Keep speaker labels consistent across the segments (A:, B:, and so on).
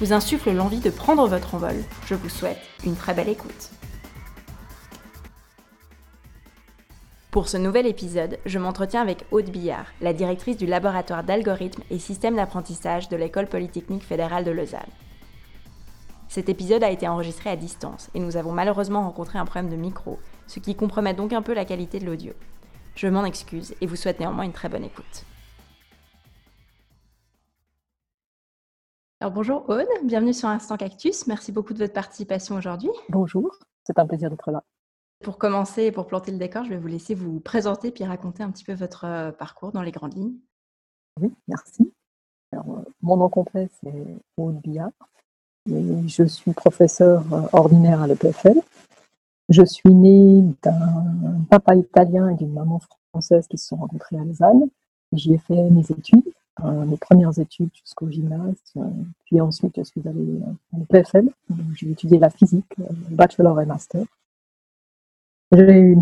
A: vous insufflent l'envie de prendre votre envol, je vous souhaite une très belle écoute. Pour ce nouvel épisode, je m'entretiens avec Aude Billard, la directrice du laboratoire d'algorithmes et systèmes d'apprentissage de l'École polytechnique fédérale de Lausanne. Cet épisode a été enregistré à distance et nous avons malheureusement rencontré un problème de micro, ce qui compromet donc un peu la qualité de l'audio. Je m'en excuse et vous souhaite néanmoins une très bonne écoute. Alors bonjour Aude, bienvenue sur Instant Cactus. Merci beaucoup de votre participation aujourd'hui.
B: Bonjour, c'est un plaisir d'être là.
A: Pour commencer et pour planter le décor, je vais vous laisser vous présenter puis raconter un petit peu votre euh, parcours dans les grandes lignes.
B: Oui, merci. Alors, euh, mon nom complet, c'est Aude Billard. Et je suis professeur euh, ordinaire à l'EPFL. Je suis née d'un papa italien et d'une maman française qui se sont rencontrés à Lausanne. J'y ai fait mes études. Euh, mes premières études jusqu'au gymnase. Euh, puis ensuite, je suis allée en PFL. J'ai étudié la physique, euh, bachelor et master. J'ai eu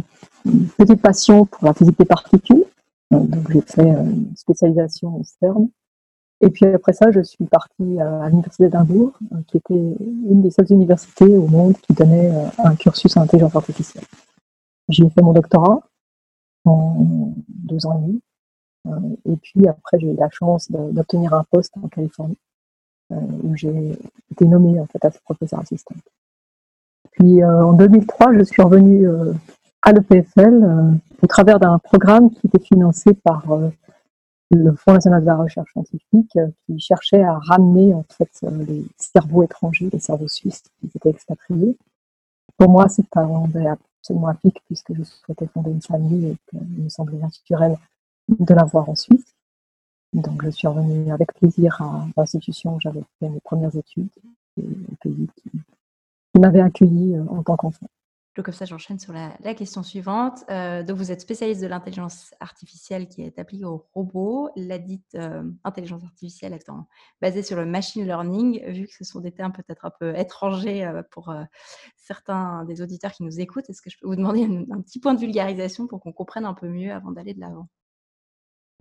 B: une petite passion pour la physique des particules. Donc, j'ai fait une spécialisation au CERN. Et puis après ça, je suis partie à l'université d'Edimbourg, qui était une des seules universités au monde qui donnait un cursus en intelligence artificielle. J'y ai fait mon doctorat en deux ans et demi. Euh, et puis après, j'ai eu la chance d'obtenir un poste en Californie, euh, où j'ai été nommée en fait à professeur assistant. Puis euh, en 2003, je suis revenue à l'EPFL au travers d'un programme qui était financé par le Fonds national de la recherche scientifique qui cherchait à ramener en fait les cerveaux étrangers, les cerveaux suisses qui étaient expatriés. Pour moi, c'est un absolument à pic puisque je souhaitais fonder une famille et qu'il me semblait naturel de la voir en Suisse. Donc je suis revenue avec plaisir à l'institution où j'avais fait mes premières études et au pays qui, m'avait accueilli euh, en tant qu'enfant.
A: Donc comme ça, j'enchaîne sur la, question suivante. Euh, donc vous êtes spécialiste de l'intelligence artificielle qui est appliquée aux robots. La dite euh, intelligence artificielle étant basée sur le machine learning, vu que ce sont des termes peut-être un peu étrangers pour certains des auditeurs qui nous écoutent, est-ce que je peux vous demander un petit point de vulgarisation pour qu'on comprenne un peu mieux avant d'aller de l'avant?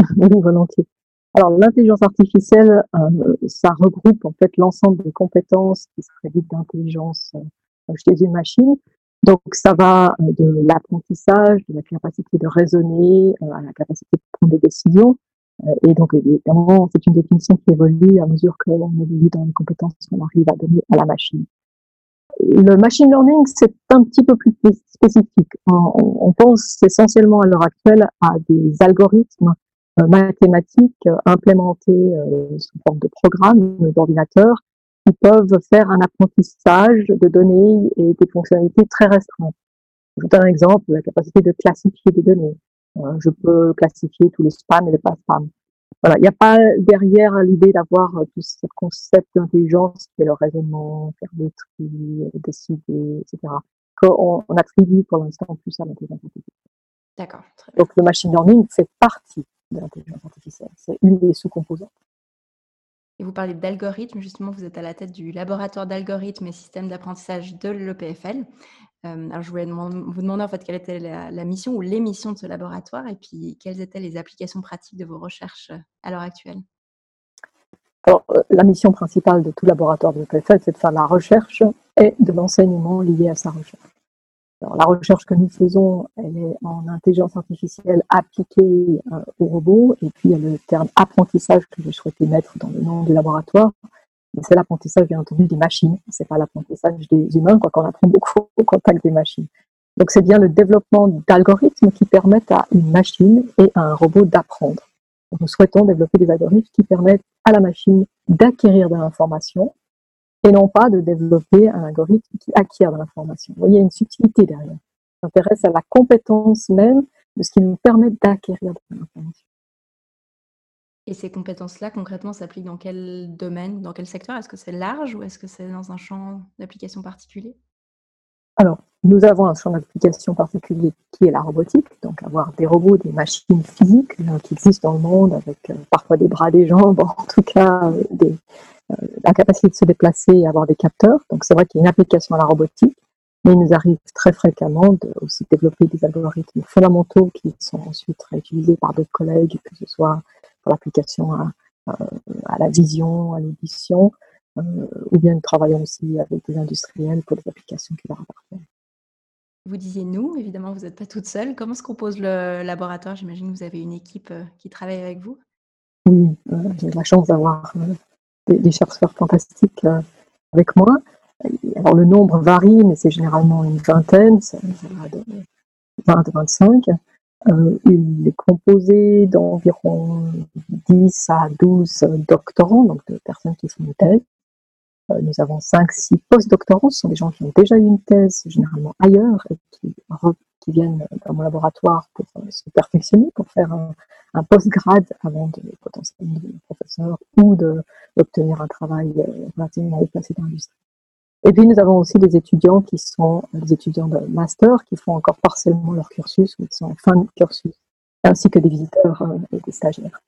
B: Alors, l'intelligence artificielle, euh, ça regroupe en fait l'ensemble des compétences qui seraient dites d'intelligence euh, chez une machine. Donc, ça va euh, de l'apprentissage, de la capacité de raisonner, à la capacité de prendre des décisions. et donc, évidemment, c'est une définition qui évolue à mesure qu'on évolue dans les compétences qu'on arrive à donner à la machine. Le machine learning, c'est un petit peu plus spécifique. On, pense essentiellement à l'heure actuelle à des algorithmes mathématiques euh, implémentées euh, sous forme de programmes d'ordinateur qui peuvent faire un apprentissage de données et des fonctionnalités très restreintes. Je vous donne un exemple, la capacité de classifier des données. je peux classifier tous les spams et les pas spams. Voilà, il n'y a pas derrière l'idée d'avoir tout ce concept d'intelligence qui est le raisonnement, faire des tri, décider, etc. Qu'on on attribue pour l'instant plus à l'intelligence artificielle.
A: D'accord.
B: Donc le machine learning fait partie de l'intelligence artificielle. C'est une des sous-composantes.
A: Et vous parlez d'algorithmes, justement, vous êtes à la tête du laboratoire d'algorithmes et systèmes d'apprentissage de l'EPFL. Euh, alors, je voulais vous demander en fait quelle était la, mission ou les missions de ce laboratoire et puis quelles étaient les applications pratiques de vos recherches euh, à l'heure actuelle?
B: Alors, euh, la mission principale de tout laboratoire de l'EPFL, c'est de faire la recherche et de l'enseignement lié à sa recherche la recherche que nous faisons, elle est en intelligence artificielle appliquée euh, aux robots, et puis il y a le terme apprentissage que je souhaitais mettre dans le nom du laboratoire. c'est l'apprentissage, bien entendu, des machines. C'est pas l'apprentissage des humains, quoi qu'on apprend beaucoup au contact des machines. Donc c'est bien le développement d'algorithmes qui permettent à une machine et à un robot d'apprendre. Nous souhaitons développer des algorithmes qui permettent à la machine d'acquérir de l'information et non pas de développer un algorithme qui acquiert de l'information. Vous voyez, il y a une subtilité derrière. On s'intéresse à la compétence même de ce qui nous permet d'acquérir de l'information.
A: Et ces compétences-là, concrètement, s'appliquent dans quel domaine, dans quel secteur? Est-ce que c'est large ou est-ce que c'est dans un champ d'application particulier?
B: Alors, nous avons un champ d'application particulier qui est la robotique, donc avoir des robots, des machines physiques euh, qui existent dans le monde avec euh, parfois des bras, des jambes, en tout cas euh, des, la capacité de se déplacer et avoir des capteurs. Donc c'est vrai qu'il y a une application à la robotique, mais il nous arrive très fréquemment de aussi développer des algorithmes fondamentaux qui sont ensuite réutilisés par d'autres collègues, que ce soit pour l'application à, à, la vision, à l'édition, ou bien nous travaillons aussi avec des industriels pour des applications qui leur appartiennent.
A: Vous disiez nous, évidemment, vous n'êtes pas toute seule. Comment se compose le laboratoire? J'imagine que vous avez une équipe euh, qui travaille avec vous.
B: Oui, euh, j'ai la chance d'avoir euh, des, chercheurs fantastiques avec moi. Alors le nombre varie, mais c'est généralement une vingtaine, ça, va de 20 25. il est composé d'environ 10 à 12 doctorants, donc de personnes qui font une thèse, euh, nous avons 5-6 post-doctorants, ce sont des gens qui ont déjà eu une thèse, généralement ailleurs, et qui, viennent dans mon laboratoire pour euh, se perfectionner, pour faire un, un post-grade avant de potentiellement devenir professeur ou d'obtenir un travail euh, relativement haut placé dans l'industrie. Et puis nous avons aussi des étudiants qui sont des étudiants de master, qui font encore partiellement leur cursus ou qui sont en fin de cursus, ainsi que des visiteurs et des stagiaires.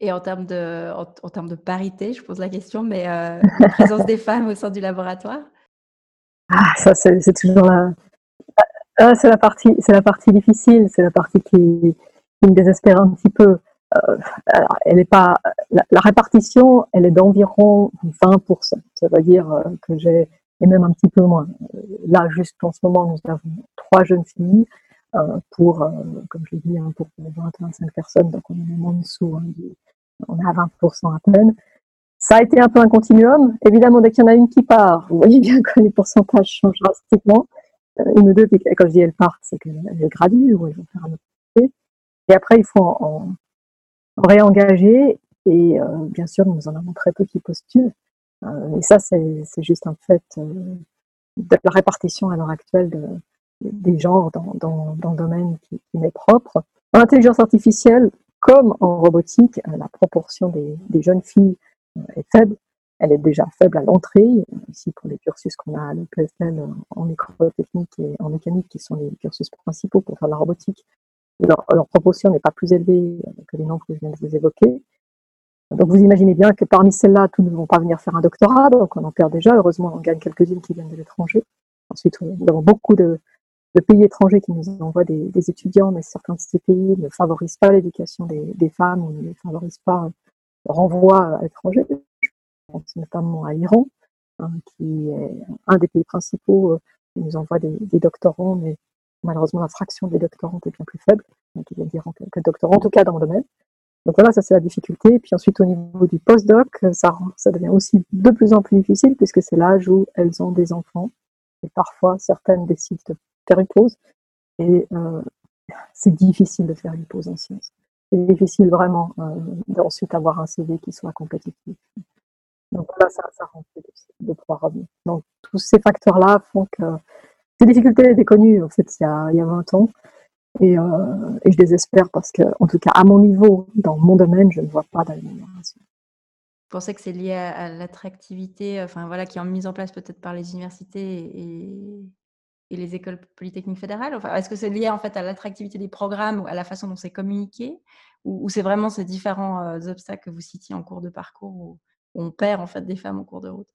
A: Et en termes de, en, termes de parité, je pose la question, mais euh, la présence des femmes au sein du laboratoire?
B: Ah, ça, c'est toujours la, ah, c'est la partie, c'est la partie difficile, c'est la partie qui, me désespère un petit peu. Euh, elle est pas, la, répartition, elle est d'environ 20%. Ça veut dire euh, que j'ai, et même un petit peu moins. Là, juste en ce moment, nous avons trois jeunes filles pour, comme je l'ai dit, hein, pour 20-25 personnes, donc on est même en dessous hein, on est à 20% à peine. Ça a été un peu un continuum. Évidemment, dès qu'il y en a une qui part, vous voyez bien que les pourcentages changent drastiquement. Euh, une ou deux, puis quand je dis elles partent, c'est qu'elles graduent ou elles vont faire un autre métier. Et après, il faut en, réengager. Et euh, bien sûr, nous en avons très peu qui postulent. Euh, et ça, c'est juste un fait de la répartition à l'heure actuelle des genres dans, le domaine qui, qui m'est propre. En intelligence artificielle, comme en robotique, euh, la proportion des, jeunes filles euh, est faible. Elle est déjà faible à l'entrée. Ici, pour les cursus qu'on a à l'EPFL en microtechnique et en mécanique, qui sont les cursus principaux pour faire la robotique, leur, proportion n'est pas plus élevée que les nombres que je viens de vous évoquer. Donc vous imaginez bien que parmi celles-là, toutes ne vont pas venir faire un doctorat, donc on en perd déjà. Heureusement, on gagne quelques-unes qui viennent de l'étranger. Ensuite, nous avons beaucoup de, pays étrangers qui nous envoient des, étudiants, mais certains de ces pays ne favorisent pas l'éducation des, femmes ou ne favorisent pas le renvoi à l'étranger. Pense notamment à l'Iran, hein, qui est un des pays principaux euh, qui nous envoie des, doctorants, mais malheureusement la fraction des doctorants est bien plus faible, il y a que, que doctorants, en tout cas dans le domaine. Donc voilà, ça c'est la difficulté. Et puis ensuite au niveau du postdoc, ça, ça devient aussi de plus en plus difficile puisque c'est l'âge où elles ont des enfants. Et parfois, certaines décident de faire une pause. Et euh, c'est difficile de faire une pause en sciences. C'est difficile vraiment euh, d'ensuite avoir un CV qui soit compétitif. Donc là, ça, ça rend plus de pouvoir revenir. Donc tous ces facteurs-là font que ces difficultés étaient connues en fait il y a, il y a 20 ans. Et, euh, et, je désespère parce que, en tout cas, à mon niveau, dans mon domaine, je ne vois pas d'amélioration.
A: Vous pensez que c'est lié à, l'attractivité, enfin voilà, qui est mise en place peut-être par les universités et, les écoles polytechniques fédérales? Enfin, Est-ce que c'est lié en fait à l'attractivité des programmes ou à la façon dont c'est communiqué? Ou, c'est vraiment ces différents euh, obstacles que vous citiez en cours de parcours on perd en fait des femmes en cours de route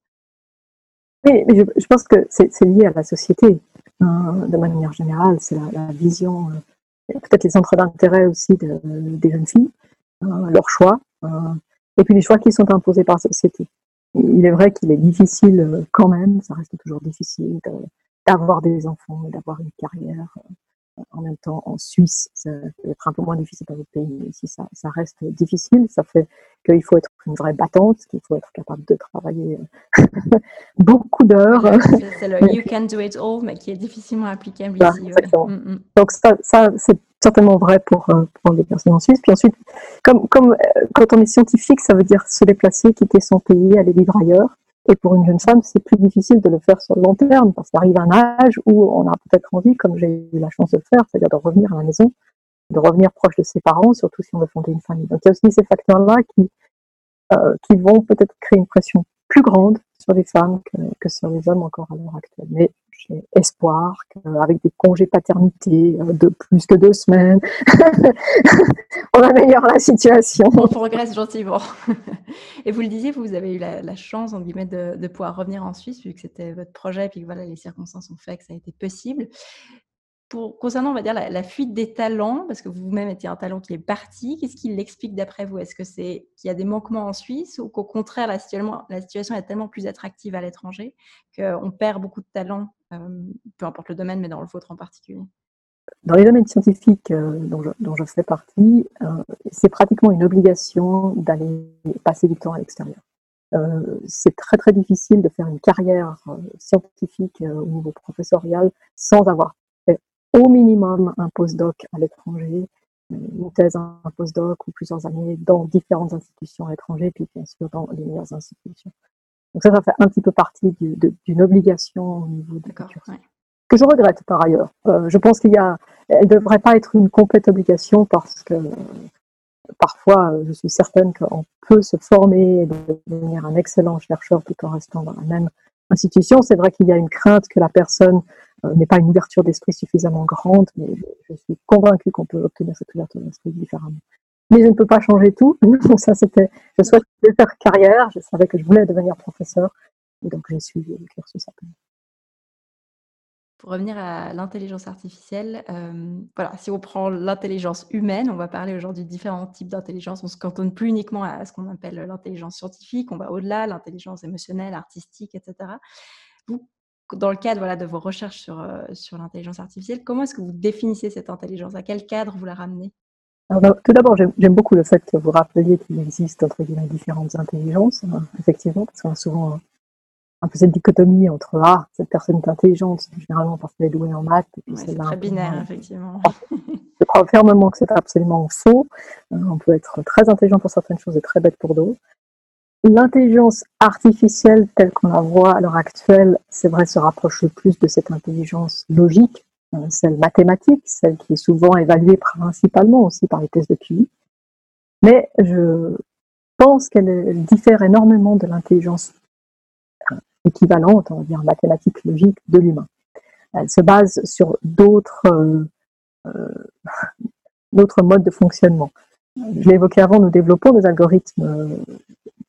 B: mais je, pense que c'est lié à la société hein, de manière générale. C'est la, vision, euh, peut-être les centres d'intérêt aussi des jeunes filles, hein, leurs choix, hein, et puis les choix qui sont imposés par la société. Il est vrai qu'il est difficile euh, quand même, ça reste toujours difficile d'avoir des enfants et d'avoir une carrière euh, en même temps en Suisse, ça peut être un peu moins difficile dans votre pays, mais ici ça, ça reste difficile. Ça fait qu'il faut être une vraie battante, qu'il faut être capable de travailler euh, beaucoup d'heures.
A: C'est le you can do it all, mais qui est difficilement applicable ici.
B: Mm, mm. Donc ça, ça c'est certainement vrai pour, euh, pour les personnes en Suisse. Puis ensuite, comme, comme quand on est scientifique, ça veut dire se déplacer, quitter son pays, aller vivre ailleurs. Et pour une jeune femme, c'est plus difficile de le faire sur le long terme, parce qu'il arrive un âge où on a peut-être envie, comme j'ai eu la chance de le faire, c'est-à-dire de revenir à la maison de revenir proche de ses parents, surtout si on veut fonder une famille. Donc il y a aussi ces facteurs-là qui, euh, qui vont peut-être créer une pression plus grande sur les femmes que, sur les hommes encore à l'heure actuelle. J'ai espoir qu'avec des congés paternité euh, de plus que deux semaines, on améliore la situation.
A: On progresse gentiment. Et vous le disiez, vous avez eu la, chance, en de, pouvoir revenir en Suisse, vu que c'était votre projet, et puis que voilà, les circonstances ont fait que ça a été possible concernant, on va dire, la, fuite des talents, parce que vous-même étiez un talent qui est parti, qu'est-ce qui l'explique d'après vous? Est-ce que c'est qu'il y a des manquements en Suisse ou qu'au contraire, la situation, la situation est tellement plus attractive à l'étranger qu'on perd beaucoup de talents, euh, peu importe le domaine, mais dans le vôtre en particulier?
B: Dans les domaines scientifiques euh, dont, je, fais partie, euh, c'est pratiquement une obligation d'aller passer du temps à l'extérieur. c'est très très difficile de faire une carrière scientifique au niveau sans avoir au minimum un postdoc à l'étranger, une thèse, un postdoc ou plusieurs années dans différentes institutions à l'étranger, puis bien sûr dans les meilleures institutions. Donc ça, ça fait un petit peu partie d'une obligation au niveau de la Que je regrette par ailleurs. Euh, je pense qu'il y a, elle ne devrait pas être une complète obligation parce que parfois, je suis certaine qu'on peut se former et devenir un excellent chercheur tout en restant dans la même institution. C'est vrai qu'il y a une crainte que la personne euh, n'est pas une ouverture d'esprit suffisamment grande, mais je, suis convaincue qu'on peut obtenir cette ouverture d'esprit différemment. Mais je ne peux pas changer tout. ça, c'était, je souhaitais faire carrière, je savais que je voulais devenir professeur, et donc j'ai suivi le cursus
A: pour revenir à l'intelligence artificielle, euh, voilà, si on prend l'intelligence humaine, on va parler aujourd'hui de différents types d'intelligence. On se cantonne plus uniquement à ce qu'on appelle l'intelligence scientifique, on va au-delà, l'intelligence émotionnelle, artistique, etc. dans le cadre voilà, de vos recherches sur, euh, sur l'intelligence artificielle, comment est-ce que vous définissez cette intelligence? À quel cadre vous la ramenez?
B: Tout d'abord, j'aime beaucoup le fait que vous rappeliez qu'il existe entre guillemets différentes intelligences, hein, effectivement, parce qu'on a souvent un peu cette dichotomie entre ah cette personne est intelligente généralement parce qu'elle est douée en maths
A: et c'est très binaire effectivement.
B: je crois fermement que c'est absolument faux euh, on peut être très intelligent pour certaines choses et très bête pour d'autres l'intelligence artificielle telle qu'on la voit à l'heure actuelle c'est vrai se rapproche le plus de cette intelligence logique euh, celle mathématique celle qui est souvent évaluée principalement aussi par les tests de QI mais je pense qu'elle diffère énormément de l'intelligence équivalente, on va dire mathématique logique, de l'humain. Elle se base sur d'autres euh, euh, modes de fonctionnement. Je l'ai évoqué avant, nous développons des algorithmes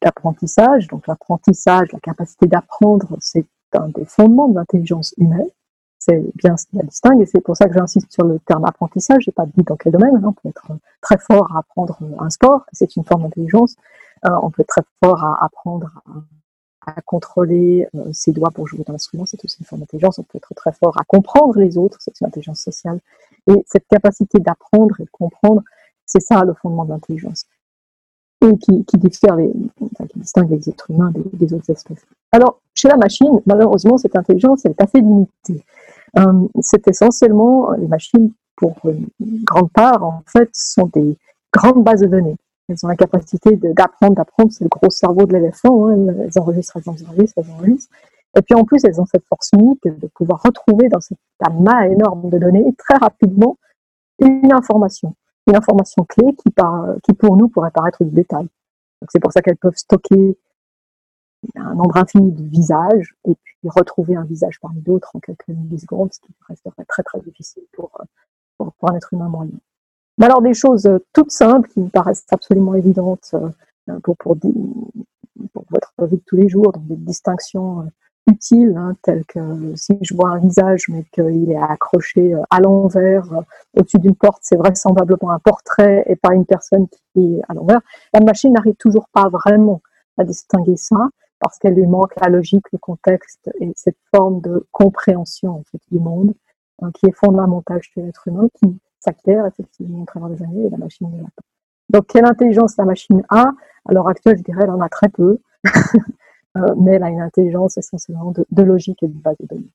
B: d'apprentissage. Donc l'apprentissage, la capacité d'apprendre, c'est un des fondements de l'intelligence humaine. C'est bien ce qui la distingue et c'est pour ça que j'insiste sur le terme apprentissage. Je n'ai pas dit dans quel domaine. Hein. On peut être très fort à apprendre un sport, c'est une forme d'intelligence. Euh, on peut être très fort à apprendre à contrôler euh, ses doigts pour jouer dans l'instrument, c'est aussi une forme d'intelligence. On peut être très fort à comprendre les autres, c'est une intelligence sociale. Et cette capacité d'apprendre et de comprendre, c'est ça le fondement de l'intelligence. Et qui, distingue les êtres humains des, autres espèces. Alors, chez la machine, malheureusement, cette intelligence, elle est assez limitée. Euh, c'est essentiellement, les machines, pour une grande part, en fait, sont des grandes bases de données. Elles ont la capacité d'apprendre, d'apprendre. C'est le gros cerveau de l'éléphant. Hein. Elles enregistrent, elles enregistrent, elles enregistrent. Et puis en plus, elles ont cette force unique de pouvoir retrouver dans cette amas énorme de données très rapidement une information, une information clé qui, pour nous pourrait paraître du détail. C'est pour ça qu'elles peuvent stocker un nombre infini de visages et puis retrouver un visage parmi d'autres en quelques millisecondes, ce qui resterait très très difficile pour, un être humain moyen. Mais alors des choses euh, toutes simples qui me paraissent absolument évidentes euh, pour, pour, pour votre vie de tous les jours, donc des distinctions euh, utiles, hein, telles que si je vois un visage mais qu'il est accroché à l'envers au-dessus d'une porte, c'est vraisemblablement un portrait et pas une personne qui est à l'envers. La machine n'arrive toujours pas vraiment à distinguer ça parce qu'elle lui manque la logique, le contexte et cette forme de compréhension en fait, du monde hein, qui est fondamentale chez l'être humain, qui s'acquiert effectivement au travers des années et la machine ne l'a pas. Donc, quelle intelligence la machine a? À l'heure actuelle, je dirais, elle en a très peu, euh, mais elle a une intelligence essentiellement de, logique et de base de données.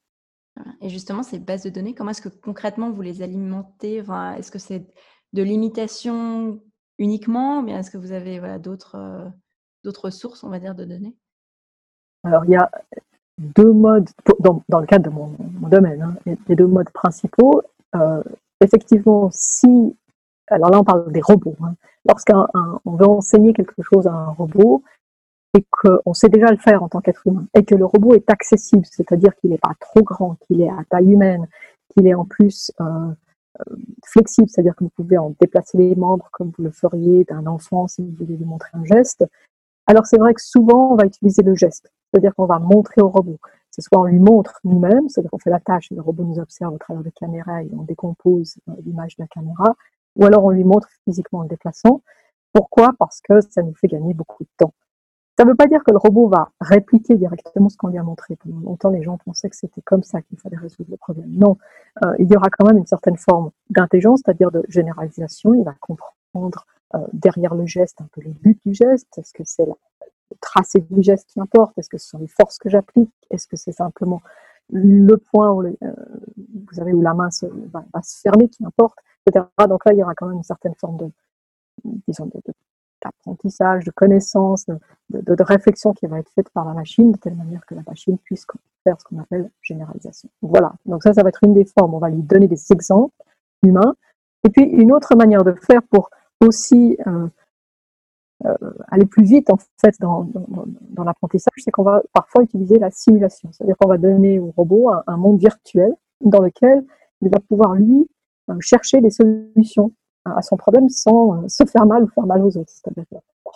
A: Et justement, ces bases de données, comment est-ce que concrètement vous les alimentez? Enfin, Est-ce que c'est de l'imitation uniquement, ou bien est-ce que vous avez voilà, d'autres, euh, d'autres sources, on va dire, de données?
B: Alors, il y a deux modes, dans, dans le cadre de mon, domaine, hein, il y a deux modes principaux. Euh, effectivement, si alors là on parle des robots. Hein. Lorsqu'on veut enseigner quelque chose à un robot et qu'on sait déjà le faire en tant qu'être humain et que le robot est accessible, c'est-à-dire qu'il n'est pas trop grand, qu'il est à taille humaine, qu'il est en plus euh, euh, flexible, c'est-à-dire que vous pouvez en déplacer les membres comme vous le feriez d'un enfant si vous voulez lui montrer un geste. Alors c'est vrai que souvent on va utiliser le geste, c'est-à-dire qu'on va montrer au robot. Ce soit on lui montre nous-mêmes, c'est-à-dire qu'on fait la tâche et le robot nous observe au travers de caméra et on décompose euh, l'image de la caméra, ou alors on lui montre physiquement en le déplaçant. Pourquoi? Parce que ça nous fait gagner beaucoup de temps. Ça ne veut pas dire que le robot va répliquer directement ce qu'on lui a montré. Pendant longtemps, les gens pensaient que c'était comme ça qu'il fallait résoudre le problème. Non, euh, il y aura quand même une certaine forme d'intelligence, c'est-à-dire de généralisation. Il va comprendre euh, derrière le geste un peu le but du geste. Est-ce que c'est le tracé du geste qui importe? Est-ce que ce sont les forces que j'applique? Est-ce que c'est simplement le point où, euh, vous savez, où la main va, se fermer qui importe, etc. Donc là, il y aura quand même une certaine forme de, disons, de d'apprentissage, de connaissance, de, réflexion qui va être faite par la machine, de telle manière que la machine puisse faire ce qu'on appelle généralisation. Voilà, donc ça, ça va être une des formes. On va lui donner des exemples humains. Et puis, une autre manière de faire pour aussi euh, euh, aller plus vite, en fait, dans, l'apprentissage, c'est qu'on va parfois utiliser la simulation. C'est-à-dire qu'on va donner au robot un, monde virtuel dans lequel il va pouvoir, lui, euh, chercher des solutions à son problème sans euh, se faire mal ou faire mal aux autres. C'est-à-dire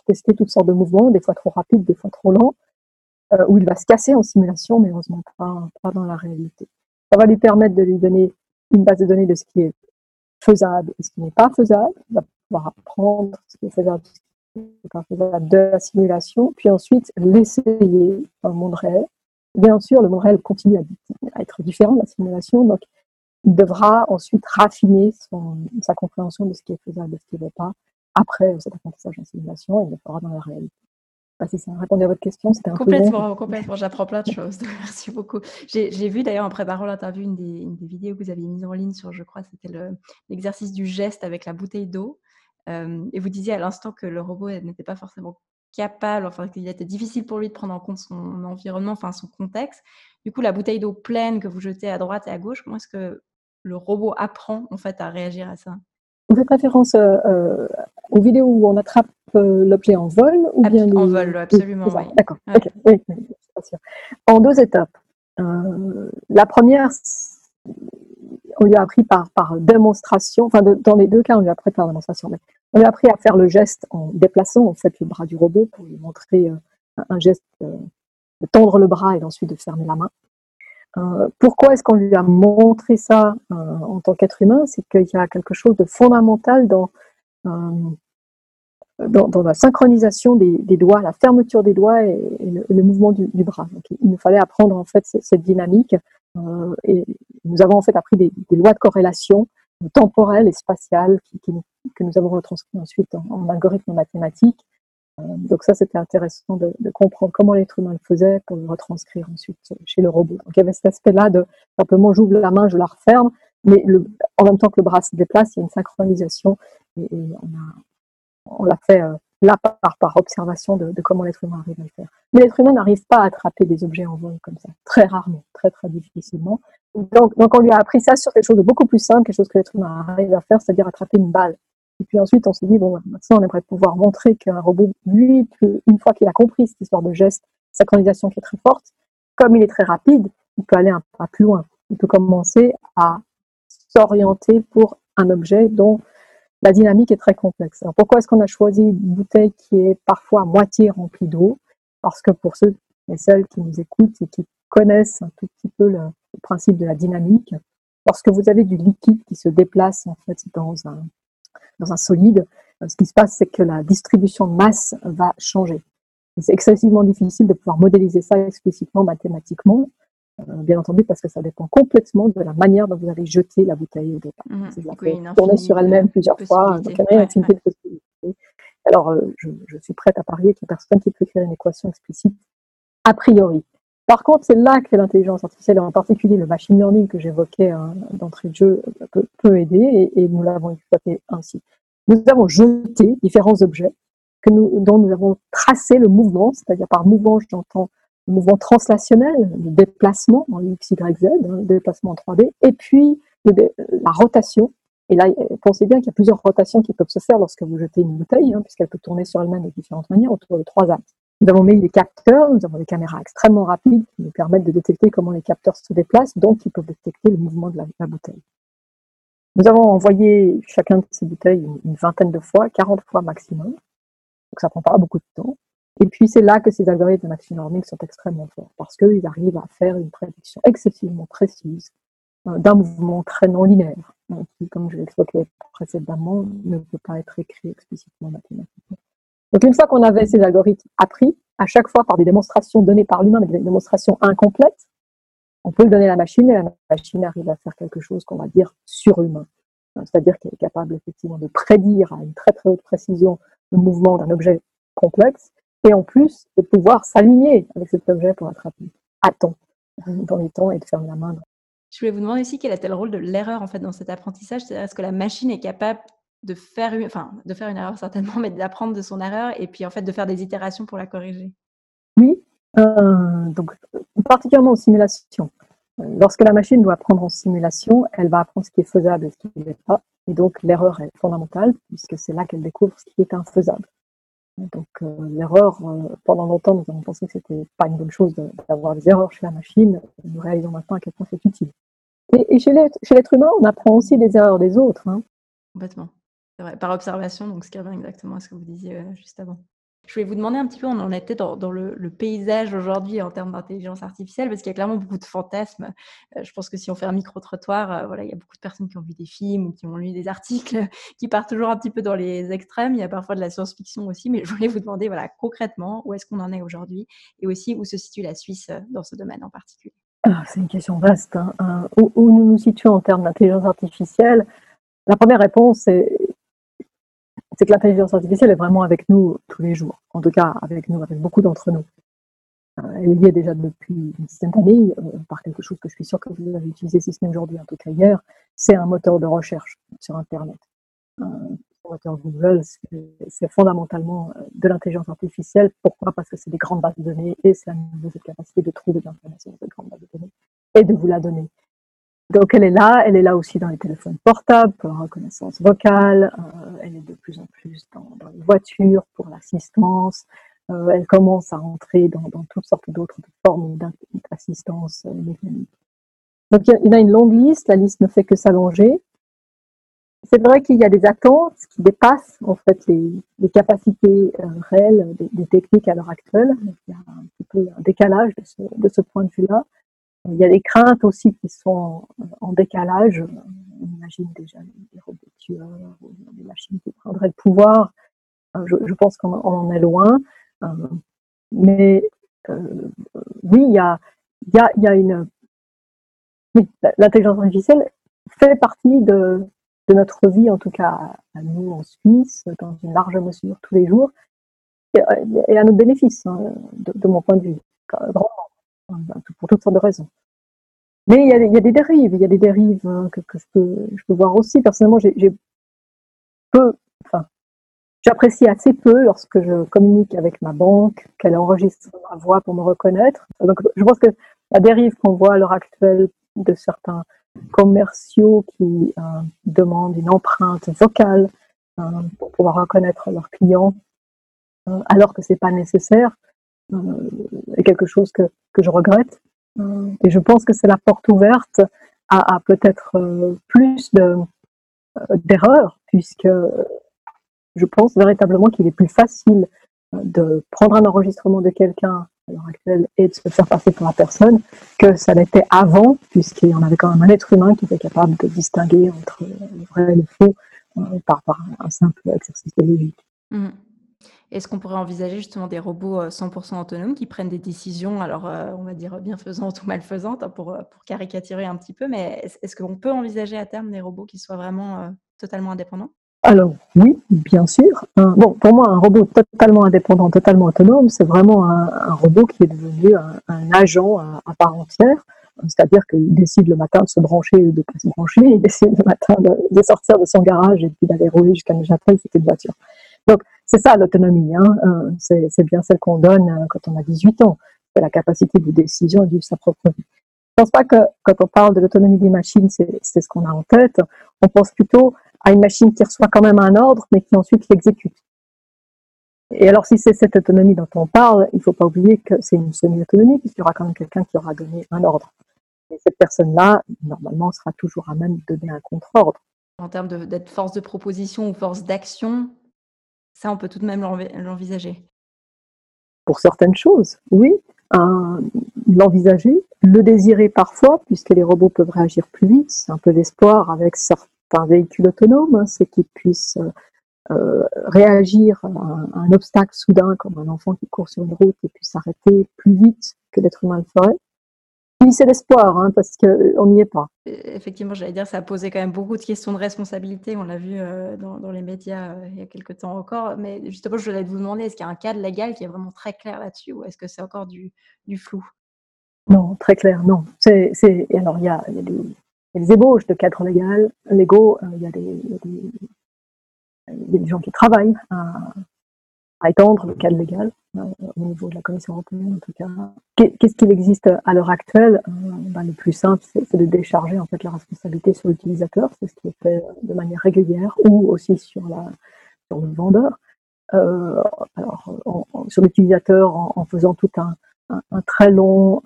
B: tester toutes sortes de mouvements, des fois trop rapides, des fois trop lents, euh, où il va se casser en simulation, mais heureusement pas, pas dans la réalité. Ça va lui permettre de lui donner une base de données de ce qui est faisable et ce qui n'est pas faisable. Il va pouvoir apprendre ce qui est faisable, ce qui n'est pas faisable de la simulation, puis ensuite l'essayer dans le monde réel. Bien sûr, le monde réel continue à, être différent de la simulation, donc il devra ensuite raffiner sa compréhension de ce qui est faisable et ce qui n'est pas après cet apprentissage en simulation et il le fera dans la réalité. Pas si ça répondait à votre question,
A: complètement, Complètement, j'apprends plein de choses. Merci beaucoup. J'ai vu d'ailleurs en préparant l'interview une, une, des vidéos que vous aviez mises en ligne sur, je crois, c'était l'exercice du geste avec la bouteille d'eau. Euh, et vous disiez à l'instant que le robot n'était pas forcément capable, enfin qu'il était difficile pour lui de prendre en compte son environnement, enfin son contexte. Du coup, la bouteille d'eau pleine que vous jetez à droite et à gauche, comment est-ce que le robot apprend en fait à réagir à ça?
B: Vous référence euh, euh, aux vidéos où on attrape euh, l'objet en vol ou bien
A: En vol, absolument. Oui,
B: D'accord. Oui, En deux étapes. la première, on lui a appris par, par démonstration, enfin dans les deux cas, on lui a appris par démonstration, mais on lui a appris à faire le geste en déplaçant en fait le bras du robot pour lui montrer un geste de tendre le bras et ensuite de fermer la main. Euh, pourquoi est-ce qu'on lui a montré ça euh, en tant qu'être humain? C'est qu'il y a quelque chose de fondamental dans, euh, dans, la synchronisation des, doigts, la fermeture des doigts et, le, mouvement du, bras. Donc, il nous fallait apprendre en fait cette, dynamique et nous avons en fait appris des, lois de corrélation temporelles et spatiales qui, que nous avons retranscrites ensuite en, en algorithmes mathématiques euh, donc ça, c'était intéressant de, comprendre comment l'être humain le faisait pour le retranscrire ensuite chez le robot. Donc il y avait cet aspect-là de simplement j'ouvre la main, je la referme, mais en même temps que le bras se déplace, il y a une synchronisation et, on, l'a fait euh, là par, par observation de, comment l'être humain arrive à le faire. Mais l'être humain n'arrive pas à attraper des objets en vol comme ça, très rarement, très très difficilement. Donc on lui a appris ça sur quelque chose de beaucoup plus simple, quelque chose que l'être humain arrive à faire, c'est-à-dire attraper une balle. Et puis ensuite, on s'est dit, bon, maintenant, on aimerait pouvoir montrer qu'un robot, lui, une fois qu'il a compris cette histoire de geste, synchronisation qui est très forte, comme il est très rapide, il peut aller un pas plus loin. Il peut commencer à s'orienter pour un objet dont la dynamique est très complexe. Alors pourquoi est-ce qu'on a choisi une bouteille qui est parfois à moitié remplie d'eau? Parce que pour ceux et celles qui nous écoutent et qui connaissent un tout petit peu le, le principe de la dynamique, lorsque vous avez du liquide qui se déplace en fait dans un, dans un solide, euh, ce qui se passe, c'est que la distribution de masse va changer. C'est excessivement difficile de pouvoir modéliser ça explicitement mathématiquement, euh, bien entendu, parce que ça dépend complètement de la manière dont vous avez jeté la bouteille au départ.
A: Mmh,
B: si tourner sur elle-même plusieurs fois, donc il y a une de possibilités. Alors, euh, je, je, suis prête à parier qu'il n'y a personne qui peut écrire une équation explicite a priori. Par contre, c'est là que l'intelligence artificielle, en particulier le machine learning que j'évoquais hein, d'entrée de jeu, peut, aider et, nous l'avons exploité ainsi. Nous avons jeté différents objets dont nous avons tracé le mouvement, c'est-à-dire par mouvement, j'entends le mouvement translationnel, le déplacement en X, Y, Z, hein, le déplacement en 3D, et puis la rotation Et là, pensez bien qu'il y a plusieurs rotations qui peuvent se faire lorsque vous jetez une bouteille, hein, puisqu'elle peut tourner sur elle-même de différentes manières autour de trois axes. Nous avons mis des capteurs, nous avons des caméras extrêmement rapides qui nous permettent de détecter comment les capteurs se déplacent, donc ils peuvent détecter le mouvement de la, bouteille. Nous avons envoyé chacun de ces bouteilles une, vingtaine de fois, 40 fois maximum, donc ça prend pas beaucoup de temps. Et puis c'est là que ces algorithmes de machine learning sont extrêmement forts, parce qu'ils arrivent à faire une prédiction excessivement précise euh, d'un mouvement très non linéaire, hein, qui, comme je l'expliquais précédemment, ne peut pas être écrit explicitement mathématiquement. Donc une fois qu'on avait ces algorithmes appris, à chaque fois par des démonstrations données par l'humain, mais des démonstrations incomplètes, on peut le donner à la machine et la machine arrive à faire quelque chose qu'on va dire surhumain. C'est-à-dire qu'elle est capable effectivement de prédire à une très très haute précision le mouvement d'un objet complexe et en plus de pouvoir s'aligner avec cet objet pour attraper à temps dans les temps et de faire la main.
A: Je voulais vous demander aussi quel était le rôle de l'erreur en fait dans cet apprentissage? C'est-à-dire est-ce que la machine est capable de faire, une, enfin, de faire une erreur certainement, mais d'apprendre de son erreur et puis en fait de faire des itérations pour la corriger.
B: Oui, euh, donc particulièrement en simulation. Lorsque la machine doit apprendre en simulation, elle va apprendre ce qui est faisable et ce qui n'est pas. Et donc l'erreur est fondamentale puisque c'est là qu'elle découvre ce qui est infaisable. Donc euh, l'erreur, euh, pendant longtemps, nous avons pensé que c'était pas une bonne chose d'avoir des erreurs chez la machine. Nous réalisons maintenant à quel point c'est utile. Et, et chez l'être humain, on apprend aussi des erreurs des autres. Hein.
A: Complètement par observation, donc ce qui revient exactement à ce que vous disiez euh, juste avant. Je voulais vous demander un petit peu, on en était dans, dans le, paysage aujourd'hui en termes d'intelligence artificielle, parce qu'il y a clairement beaucoup de fantasmes. Euh, je pense que si on fait un micro-trottoir, euh, voilà, il y a beaucoup de personnes qui ont vu des films ou qui ont lu des articles qui partent toujours un petit peu dans les extrêmes. Il y a parfois de la science-fiction aussi, mais je voulais vous demander, voilà, concrètement, où est-ce qu'on en est aujourd'hui et aussi où se situe la Suisse dans ce domaine en particulier?
B: Ah, c'est une question vaste. Hein. Où, où, nous nous situons en termes d'intelligence artificielle? La première réponse est c'est que l'intelligence artificielle est vraiment avec nous tous les jours. En tout cas, avec nous, avec beaucoup d'entre nous. Euh, elle y est déjà depuis une dizaine d'années euh, par quelque chose que je suis sûr que vous avez utilisé, si ce n'est aujourd'hui, en tout cas hier. C'est un moteur de recherche sur Internet. Euh, le moteur Google, c'est fondamentalement de l'intelligence artificielle. Pourquoi? Parce que c'est des grandes bases de données et c'est à cette capacité de trouver de l'information ces grandes bases de données et de vous la donner. Donc elle est là, elle est là aussi dans les téléphones portables pour la reconnaissance vocale, euh, elle est de plus en plus dans, les voitures pour l'assistance, euh, elle commence à entrer dans, toutes sortes d'autres formes d'assistance euh, mécanique. Donc il y, a, une longue liste, la liste ne fait que s'allonger. C'est vrai qu'il y a des attentes qui dépassent en fait les, capacités réelles des, techniques à l'heure actuelle. Il y a un petit peu un décalage de ce point de vue-là. Il y a des craintes aussi qui sont en décalage. On imagine déjà des robots tueurs, des machines qui prendraient le pouvoir. Euh, je, pense qu'on en est loin. Euh, mais euh, oui, il y a, y, a, y a une. L'intelligence artificielle fait partie de, notre vie, en tout cas à nous en Suisse, dans une large mesure tous les jours, et, à notre bénéfice, hein, de, mon point de vue, pour toutes sortes de raisons. Mais il y, a, des dérives, il y a des dérives hein, que, je, peux, voir aussi. Personnellement, j'ai peu, enfin, j'apprécie assez peu lorsque je communique avec ma banque, qu'elle enregistre ma voix pour me reconnaître. Donc, je pense que la dérive qu'on voit à l'heure actuelle de certains commerciaux qui euh, demandent une empreinte vocale euh, pour pouvoir reconnaître leurs clients, euh, alors que c'est pas nécessaire, est quelque chose que, que je regrette. Euh, et je pense que c'est la porte ouverte à, peut-être euh, plus de, d'erreurs, puisque je pense véritablement qu'il est plus facile de prendre un enregistrement de quelqu'un à l'heure actuelle et de se faire passer pour la personne que ça l'était avant, puisqu'il y en avait quand même un être humain qui était capable de distinguer entre le vrai et le faux par, par un simple exercice de logique.
A: Mmh. Est-ce qu'on pourrait envisager justement des robots 100% euh, autonomes qui prennent des décisions, alors euh, on va dire bienfaisantes ou malfaisantes, hein, pour, euh, pour caricaturer un petit peu, mais est-ce qu'on peut envisager à terme des robots qui soient vraiment totalement indépendants?
B: Alors oui, bien sûr. bon, pour moi, un robot totalement indépendant, totalement autonome, c'est vraiment un, robot qui est devenu un, agent à, part entière. C'est-à-dire qu'il décide le matin de se brancher ou de ne pas se brancher, il décide le matin de, sortir de son garage et puis d'aller rouler jusqu'à Neuchâtel, c'était une voiture. C'est ça l'autonomie, hein. Euh, c'est bien celle qu'on donne euh, quand on a 18 ans, c'est la capacité de décision et de sa propre vie. pense pas que quand on parle de l'autonomie des machines, c'est ce qu'on a en tête. On pense plutôt à une machine qui reçoit quand même un ordre, mais qui ensuite l'exécute. Et alors, si c'est cette autonomie dont on parle, il ne faut pas oublier que c'est une semi-autonomie, puisqu'il y aura quand même quelqu'un qui aura donné un ordre. Et cette personne-là, normalement, sera toujours à même de donner un contre-ordre.
A: En termes d'être force de proposition ou force d'action, ça, on peut tout de même l'envisager.
B: Pour certaines choses, oui. L'envisager, le désirer parfois, puisque les robots peuvent réagir plus vite. C'est un peu d'espoir avec certains véhicules autonomes, hein, c'est qu'ils puissent euh, euh, réagir à un, obstacle soudain, comme un enfant qui court sur une route et puis s'arrêter plus vite que l'être humain le ferait. C'est l'espoir, hein, parce qu'on n'y est pas.
A: Effectivement, j'allais dire, ça a posé quand même beaucoup de questions de responsabilité. On l'a vu euh, dans, les médias euh, il y a quelques temps encore. Mais justement, je voulais vous demander, est-ce qu'il y a un cadre légal qui est vraiment très clair là-dessus ou est-ce que c'est encore du, flou?
B: Non, très clair, non. C'est, alors, il y a, des, ébauches de cadres légal, légaux, il y a des, il y a des gens qui travaillent à, étendre le cadre légal euh, au niveau de la Commission européenne en tout cas. Qu'est-ce qu'il existe à l'heure actuelle euh, ben, Le plus simple, c'est de décharger en fait la responsabilité sur l'utilisateur, c'est ce qui est fait de manière régulière, ou aussi sur, la, sur le vendeur. Euh, alors, sur l'utilisateur en, faisant tout un, très long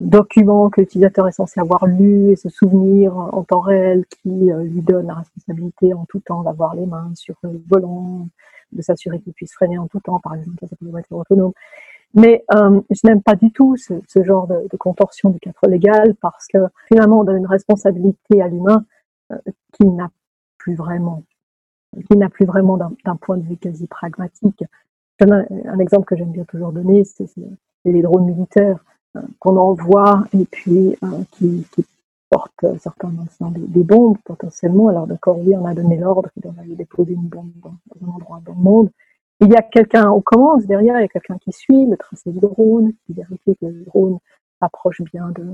B: document que l'utilisateur est censé avoir lu et se souvenir en temps réel qui euh, lui donne la responsabilité en tout temps d'avoir les mains sur le volant, de s'assurer qu'il puisse freiner en tout temps, par exemple, ça peut être autonome. Mais euh, je n'aime pas du tout ce, genre de, contorsion du cadre légal parce que finalement on donne une responsabilité à l'humain euh, qu'il n'a plus vraiment, qui n'a plus vraiment d'un point de vue quasi pragmatique. Un, exemple que j'aime bien toujours donner, c'est les drones militaires qu'on envoie et puis euh, qui portent certainement des, des, bombes potentiellement. Alors d'accord, oui, on a donné l'ordre doit aller déposer une bombe dans, un endroit dans le monde. Il y a quelqu'un aux commandes derrière, il y a quelqu'un qui suit le tracé du drone, qui vérifie que le drone approche bien de,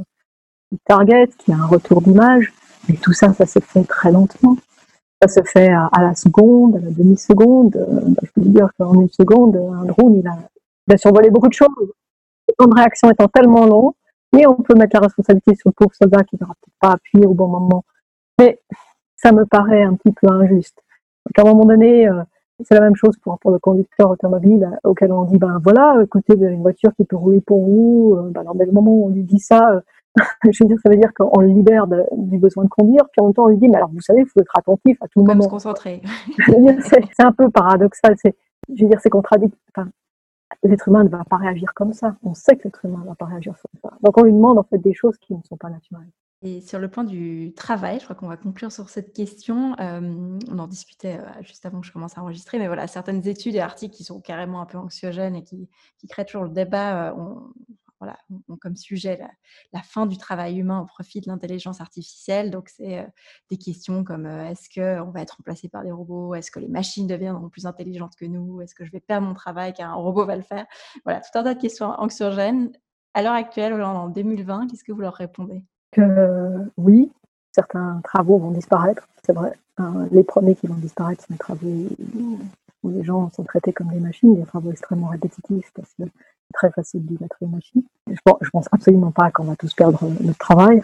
B: du target, qui a un retour d'image. Mais tout ça, ça se fait très lentement. Ça se fait à, la seconde, à la demi-seconde. Bah, je peux vous dire qu'en une seconde, un drone, il a, il a survolé beaucoup de choses le temps de réaction étant tellement long, et on peut mettre la responsabilité sur le pauvre soldat qui n'aura peut-être pas appuyé au bon moment. Mais ça me paraît un petit peu injuste. Donc à un moment donné, euh, c'est la même chose pour, pour le conducteur automobile euh, auquel on dit, ben voilà, écoutez, vous avez une voiture qui peut rouler pour vous. Euh, ben, dans le moment où on lui dit ça, je veux dire, ça veut dire qu'on le libère du besoin de conduire, puis en même temps on lui dit, mais alors vous savez, il faut être attentif à tout moment.
A: Comme se concentrer.
B: c'est un peu paradoxal. C'est, je veux dire, c'est contradictoire. Enfin, l'être humain ne va pas réagir comme ça. On sait que l'être humain ne va pas réagir comme ça. Donc on lui demande en fait des choses qui ne sont pas naturelles.
A: Et sur le point du travail, je crois qu'on va conclure sur cette question. Euh, on en discutait euh, juste avant que je commence à enregistrer, mais voilà, certaines études et articles qui sont carrément un peu anxiogènes et qui, créent toujours le débat euh, ont comme sujet la, fin du travail humain au profit de l'intelligence artificielle. Donc, c'est euh, des questions comme euh, est-ce qu'on va être remplacé par des robots? Est-ce que les machines deviendront plus intelligentes que nous? Est-ce que je vais perdre mon travail car un robot va le faire? Voilà, tout un tas de questions anxiogènes. À l'heure actuelle, en 2020, qu'est-ce que vous leur répondez?
B: Que oui, certains travaux vont disparaître, c'est vrai. les premiers qui vont disparaître sont les travaux où les gens sont traités comme des machines, des travaux extrêmement répétitifs parce que très facile d'idolâtrer les machines. Je pense, pense absolument pas qu'on va tous perdre notre travail.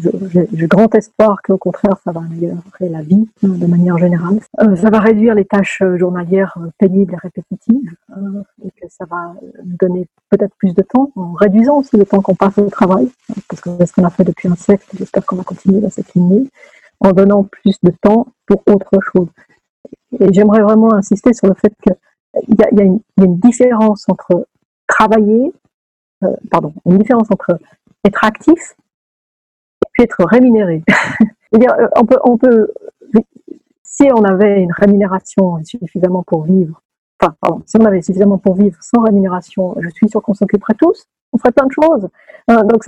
B: J'ai grand espoir qu'au contraire, ça va améliorer la vie hein, de manière générale. Euh, ça va réduire les tâches journalières euh, pénibles et répétitives euh, et que ça va nous donner peut-être plus de temps en réduisant aussi le temps qu'on passe au travail. Parce que c'est ce qu'on a fait depuis un siècle, j'espère qu'on va continuer dans cette lignée, en donnant plus de temps pour autre chose. Et j'aimerais vraiment insister sur le fait que il y a, une, différence entre travailler, euh, pardon, une différence entre être actif et puis être rémunéré. dire, euh, on peut, on peut, si on avait une rémunération suffisamment pour vivre, enfin, pardon, si on avait suffisamment pour vivre sans rémunération, je suis sûr qu'on s'occuperait tous, on ferait plein de choses. Euh, donc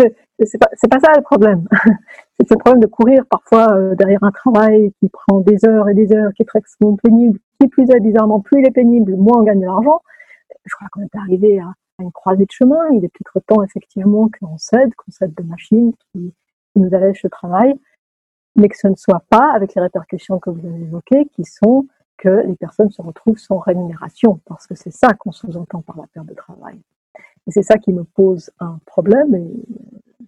B: c'est pas, pas ça le problème. c'est le problème de courir parfois derrière un travail qui prend des heures et des heures, qui est très pénible, qui plus est, bizarrement, plus il est pénible, moins on gagne de l'argent. Je crois qu'on est arrivé à, une croisée de chemin. Il est peut-être temps, effectivement, qu'on cède, qu'on cède de machines qui, nous allègent le travail, mais que ce ne soit pas avec les répercussions que vous avez évoquées, qui sont que les personnes se retrouvent sans rémunération, parce que c'est ça qu'on sous-entend par la perte de travail. Et c'est ça qui me pose un problème,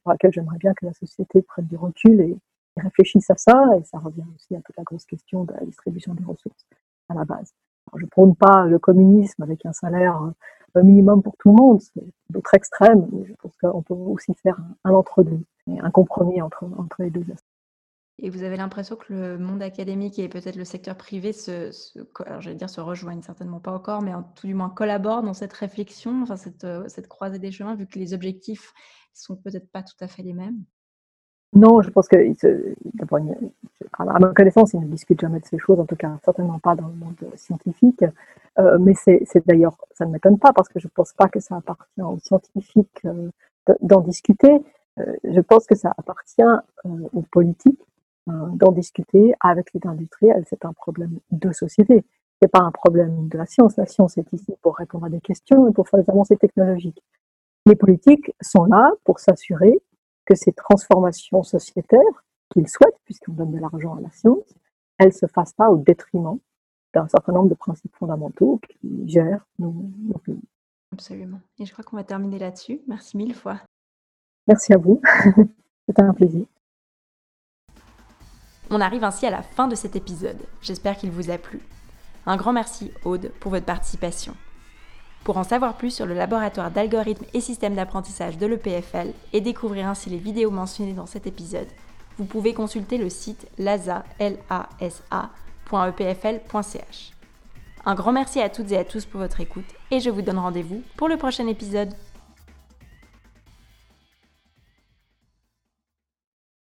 B: pour laquelle j'aimerais bien que la société prenne du recul et, réfléchisse à ça. Et ça revient aussi à toute la grosse question de la distribution des ressources à la base. je ne prône pas le communisme avec un salaire euh, minimum pour tout le monde, c'est d'autres extrêmes, mais je pense qu'on peut aussi faire un, entre-deux, un compromis entre, entre les deux aspects.
A: Et vous avez l'impression que le monde académique et peut-être le secteur privé se, j'allais dire se rejoignent certainement pas encore, mais en, tout du moins collaborent dans cette réflexion, enfin cette, euh, cette croisée des chemins, vu que les objectifs sont peut-être pas tout à fait les mêmes?
B: Non, je pense que, à ma connaissance, ils ne discutent jamais de ces choses, en tout cas certainement pas dans le monde scientifique. Euh, mais c'est d'ailleurs, ça ne m'étonne pas parce que je ne pense pas que ça appartient aux scientifiques euh, d'en discuter. je pense que ça appartient aux politiques euh, d'en discuter avec les industriels. C'est un problème de société. C'est pas un problème de la science. La science est ici pour répondre à des questions et pour faire des avancées technologiques. Les politiques sont là pour s'assurer que ces transformations sociétaires qu'ils souhaitent, puisqu'on donne de l'argent à la science, elles se fassent pas au détriment d'un certain nombre de principes fondamentaux qui gèrent nos, nos pays.
A: Absolument. Et je crois qu'on va terminer là-dessus. Merci mille fois.
B: Merci à vous. C'était un plaisir.
A: On arrive ainsi à la fin de cet épisode. J'espère qu'il vous a plu. Un grand merci Aude pour votre participation. Pour en savoir plus sur le laboratoire d'algorithmes et systèmes d'apprentissage de l'EPFL et découvrir ainsi les vidéos mentionnées dans cet épisode, vous pouvez consulter le site lasa.epfl.ch. Un grand merci à toutes et à tous pour votre écoute et je vous donne rendez-vous pour le prochain épisode.